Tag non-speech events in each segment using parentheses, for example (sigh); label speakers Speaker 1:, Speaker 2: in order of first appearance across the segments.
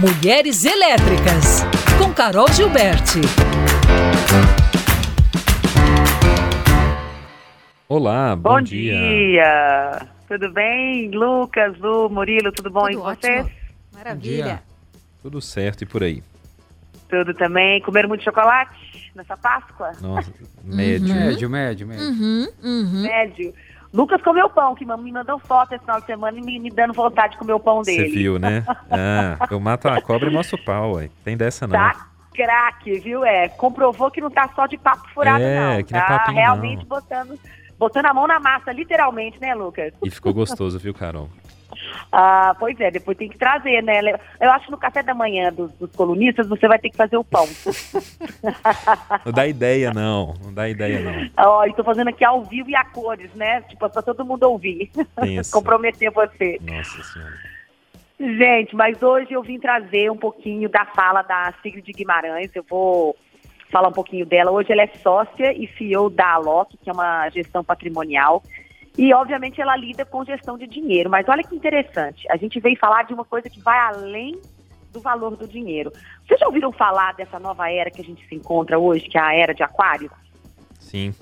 Speaker 1: Mulheres Elétricas, com Carol Gilberti.
Speaker 2: Olá, bom,
Speaker 3: Bom
Speaker 2: dia.
Speaker 3: dia. Tudo bem? Lucas, Lu, Murilo, tudo bom
Speaker 4: Tudo
Speaker 3: e
Speaker 4: ótimo.
Speaker 3: vocês?
Speaker 4: Maravilha.
Speaker 2: Tudo certo e por aí?
Speaker 3: Tudo também. Comeram muito chocolate nessa Páscoa?
Speaker 2: Nossa, médio.
Speaker 5: Médio, médio, médio.
Speaker 4: Uhum, uhum.
Speaker 3: Médio. Lucas comeu pão, que me mandou foto esse final de semana e me, me dando vontade de comer o pão
Speaker 2: Você
Speaker 3: dele.
Speaker 2: viu, né? (laughs) Ah, eu mato a cobra e mostro o pau, ué. Tem dessa não.
Speaker 3: Tá craque, viu? É, comprovou que não tá só de papo furado,
Speaker 2: É,
Speaker 3: não.
Speaker 2: que não é
Speaker 3: Tá realmente
Speaker 2: não.
Speaker 3: botando, botando a mão na massa, literalmente, né, Lucas?
Speaker 2: E ficou gostoso, viu, Carol?
Speaker 3: Ah, pois é, depois tem que trazer, né? Eu acho que no café da manhã dos, dos colunistas você vai ter que fazer o pão. (laughs)
Speaker 2: Não dá ideia, não. Não dá ideia, não.
Speaker 3: Ó, estou fazendo aqui ao vivo e a cores, né? Tipo, pra todo mundo ouvir. (laughs) Comprometer você.
Speaker 2: Nossa senhora.
Speaker 3: Gente, mas hoje eu vim trazer um pouquinho da fala da Sigrid Guimarães. Eu vou falar um pouquinho dela. Hoje ela é sócia e CEO da Alok, que é uma gestão patrimonial. E, obviamente, ela lida com gestão de dinheiro. Mas olha que interessante. A gente veio falar de uma coisa que vai além do valor do dinheiro. Vocês já ouviram falar dessa nova era que a gente se encontra hoje, que é a era de aquário?
Speaker 2: Sim.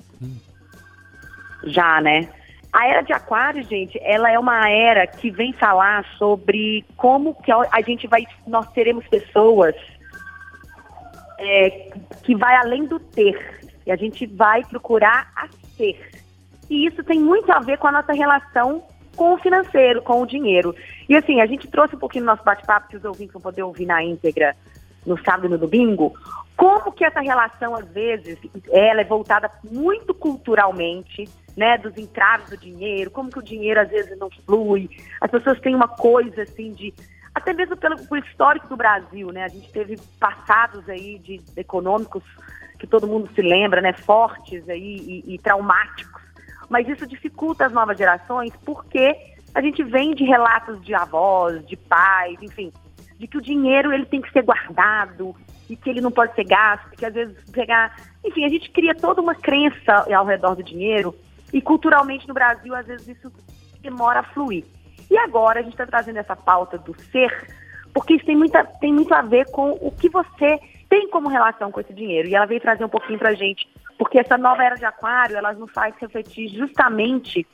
Speaker 3: Já, né? A era de aquário, gente, ela é uma era que vem falar sobre como que a gente vai, nós teremos pessoas é, que vai além do ter. E a gente vai procurar a ser. E isso tem muito a ver com a nossa relação com o financeiro, com o dinheiro. E assim, a gente trouxe um pouquinho no nosso bate-papo, que os ouvintes vão poder ouvir na íntegra no sábado e no domingo, como que essa relação, às vezes, ela é voltada muito culturalmente, né, dos entraves do dinheiro, como que o dinheiro às vezes não flui, as pessoas têm uma coisa assim de, até mesmo pelo, pelo histórico do Brasil, né, a gente teve passados aí de econômicos que todo mundo se lembra, né, fortes aí e, e traumáticos, mas isso dificulta as novas gerações porque a gente vem de relatos de avós, de pais, enfim, de que o dinheiro ele tem que ser guardado e que ele não pode ser gasto, que às vezes pegar, enfim, a gente cria toda uma crença ao redor do dinheiro e culturalmente no Brasil às vezes isso demora a fluir. E agora a gente está trazendo essa pauta do ser, porque isso tem, muita, tem muito a ver com o que você tem como relação com esse dinheiro. E ela veio trazer um pouquinho pra gente, porque essa nova era de aquário, ela nos faz refletir justamente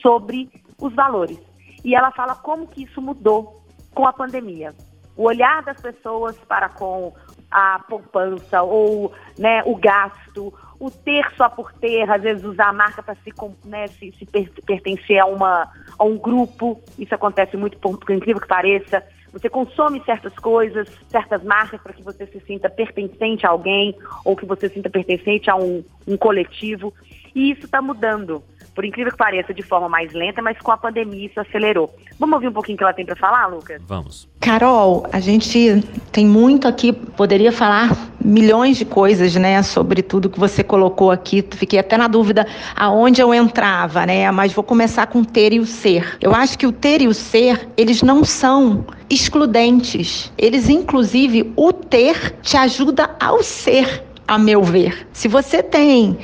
Speaker 3: sobre os valores. E ela fala como que isso mudou com a pandemia. O olhar das pessoas para com a poupança ou né, o gasto, o ter só por ter, às vezes usar a marca para se, né, se, se per pertencer a, uma, a um grupo, isso acontece muito, por, por incrível que pareça. Você consome certas coisas, certas marcas para que você se sinta pertencente a alguém ou que você se sinta pertencente a um, um coletivo. E isso está mudando, por incrível que pareça, de forma mais lenta, mas com a pandemia isso acelerou. Vamos ouvir um pouquinho o que ela tem para falar, Lucas?
Speaker 2: Vamos.
Speaker 6: Carol, a gente tem muito aqui, poderia falar milhões de coisas, né, sobre tudo que você colocou aqui. Fiquei até na dúvida aonde eu entrava, né, mas vou começar com o ter e o ser. Eu acho que o ter e o ser, eles não são excludentes. Eles, inclusive, o ter te ajuda ao ser, a meu ver. Se você tem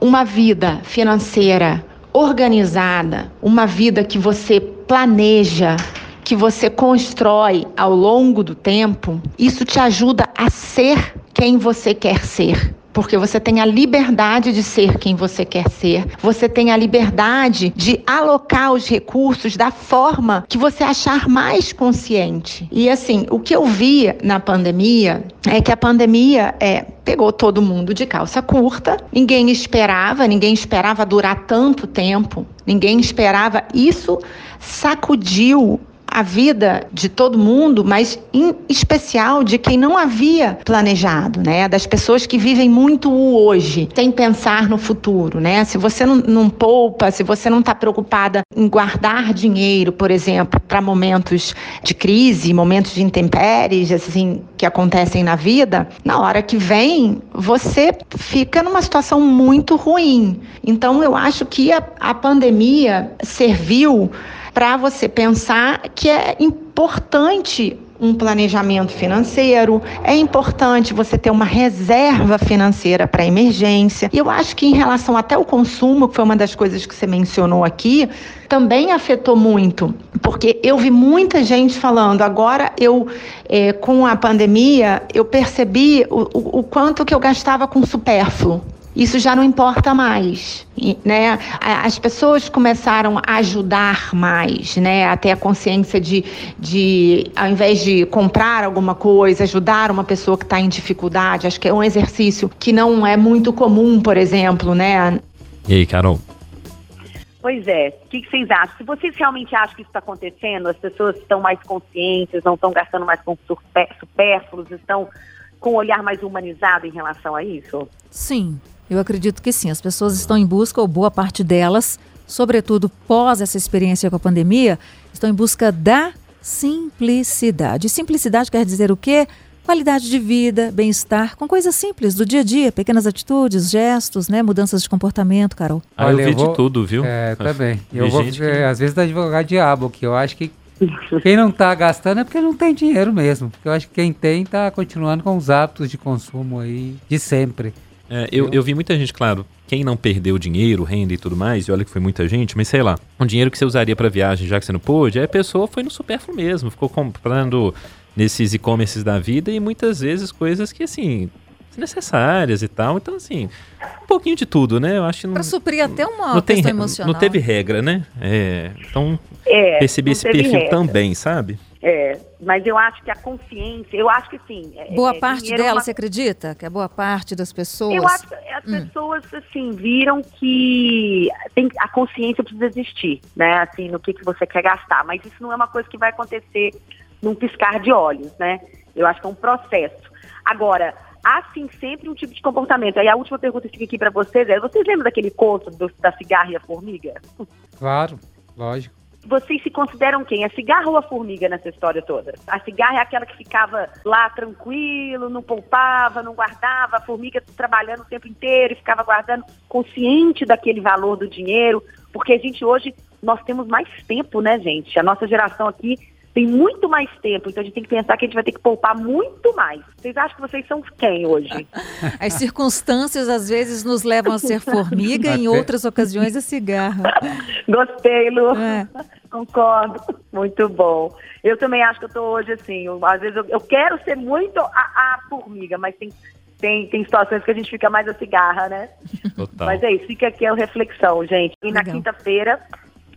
Speaker 6: uma vida financeira organizada, uma vida que você planeja, que você constrói ao longo do tempo, isso te ajuda a ser quem você quer ser. Porque você tem a liberdade de ser quem você quer ser. Você tem a liberdade de alocar os recursos da forma que você achar mais consciente. E assim, o que eu vi na pandemia é que a pandemia é, pegou todo mundo de calça curta. Ninguém esperava, ninguém esperava durar tanto tempo. Ninguém esperava. Isso sacudiu a vida de todo mundo, mas em especial de quem não havia planejado, né? Das pessoas que vivem muito o hoje, sem pensar no futuro, né? Se você não, não poupa, se você não está preocupada em guardar dinheiro, por exemplo, para momentos de crise, momentos de intempéries, assim, que acontecem na vida, na hora que vem, você fica numa situação muito ruim. Então, eu acho que a, a pandemia serviu para você pensar que é importante um planejamento financeiro, é importante você ter uma reserva financeira para emergência. E eu acho que em relação até ao consumo, que foi uma das coisas que você mencionou aqui, também afetou muito, porque eu vi muita gente falando, agora eu, é, com a pandemia, eu percebi o, o, o quanto que eu gastava com supérfluo isso já não importa mais, né? As pessoas começaram a ajudar mais, né? A ter a consciência de, de ao invés de comprar alguma coisa, ajudar uma pessoa que está em dificuldade. Acho que é um exercício que não é muito comum, por exemplo, né?
Speaker 2: E aí, Carol?
Speaker 3: Pois é, o que, que, vocês acham? Se vocês realmente acham que isso está acontecendo, as pessoas estão mais conscientes, não estão gastando mais com supérfluos, estão com um olhar mais humanizado em relação a isso?
Speaker 4: Sim, eu acredito que sim. As pessoas estão em busca, ou boa parte delas, sobretudo pós essa experiência com a pandemia, estão em busca da simplicidade. Simplicidade quer dizer o quê? Qualidade de vida, bem-estar, com coisas simples do dia a dia, pequenas atitudes, gestos, né? Mudanças de comportamento, Carol.
Speaker 2: Ah, eu (laughs) vi eu vou, de tudo, viu?
Speaker 5: É, também. Eu vou, que... às vezes, da advogado diabo, que eu acho que (laughs) quem não está gastando é porque não tem dinheiro mesmo. Porque eu acho que quem tem está continuando com os hábitos de consumo aí de sempre.
Speaker 2: É, eu, eu vi muita gente, claro, quem não perdeu dinheiro, renda e tudo mais, e olha que foi muita gente, mas sei lá, um dinheiro que você usaria para viagem já que você não pôde, aí a pessoa foi no supérfluo mesmo, ficou comprando nesses e-commerces da vida e muitas vezes coisas que assim necessárias e tal. Então, assim, um pouquinho de tudo, né? Eu acho que não.
Speaker 4: Pra suprir até uma não questão tem, emocional.
Speaker 2: Não teve regra, né? É, então, é, percebi esse perfil regra. também, sabe?
Speaker 3: É, mas eu acho que a consciência, eu acho que sim.
Speaker 4: É, boa é, parte dela, uma... você acredita? Que é boa parte das pessoas?
Speaker 3: Eu acho que as hum. pessoas, assim, viram que tem, a consciência precisa existir, né? Assim, no que, que você quer gastar. Mas isso não é uma coisa que vai acontecer num piscar de olhos, né? Eu acho que é um processo. Agora, há sim sempre um tipo de comportamento. Aí a última pergunta que fica aqui para vocês é: vocês lembram daquele conto do, da cigarra e a formiga?
Speaker 5: Claro, lógico
Speaker 3: vocês se consideram quem? A cigarra ou a formiga nessa história toda? A cigarra é aquela que ficava lá tranquilo, não poupava, não guardava, a formiga trabalhando o tempo inteiro e ficava guardando, consciente daquele valor do dinheiro, porque a gente hoje, nós temos mais tempo, né, gente? A nossa geração aqui tem muito mais tempo, então a gente tem que pensar que a gente vai ter que poupar muito mais. Vocês acham que vocês são quem hoje? (laughs)
Speaker 4: As circunstâncias às vezes nos levam a ser formiga, em outras ocasiões a cigarra. (laughs)
Speaker 3: Gostei, Lu. É. Concordo. Muito bom. Eu também acho que eu estou hoje assim, eu, às vezes eu, eu, quero ser muito a, a formiga, mas tem tem, tem situações que a gente fica mais a cigarra, né? Total. Mas é isso, fica aqui a reflexão, gente. E Legal. na quinta-feira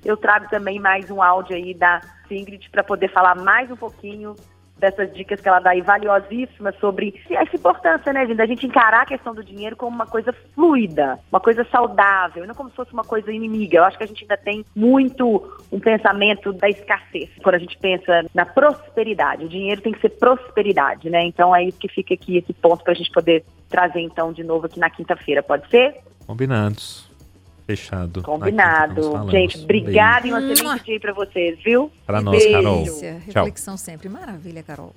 Speaker 3: eu trago também mais um áudio aí da Ingrid para poder falar mais um pouquinho dessas dicas que ela dá aí valiosíssimas sobre essa importância, né, da gente encarar a questão do dinheiro como uma coisa fluida, uma coisa saudável, não como se fosse uma coisa inimiga. Eu acho que a gente ainda tem muito um pensamento da escassez quando a gente pensa na prosperidade. O dinheiro tem que ser prosperidade, né? Então é isso que fica aqui esse ponto para a gente poder trazer então de novo aqui na quinta-feira, pode ser?
Speaker 2: Combinados. Fechado.
Speaker 3: Combinado. Gente, obrigada e um excelente dia para vocês, viu?
Speaker 2: Para nós, Carol.
Speaker 4: Reflexão sempre. Maravilha, Carol.